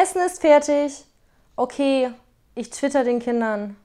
Essen ist fertig. Okay, ich twitter den Kindern.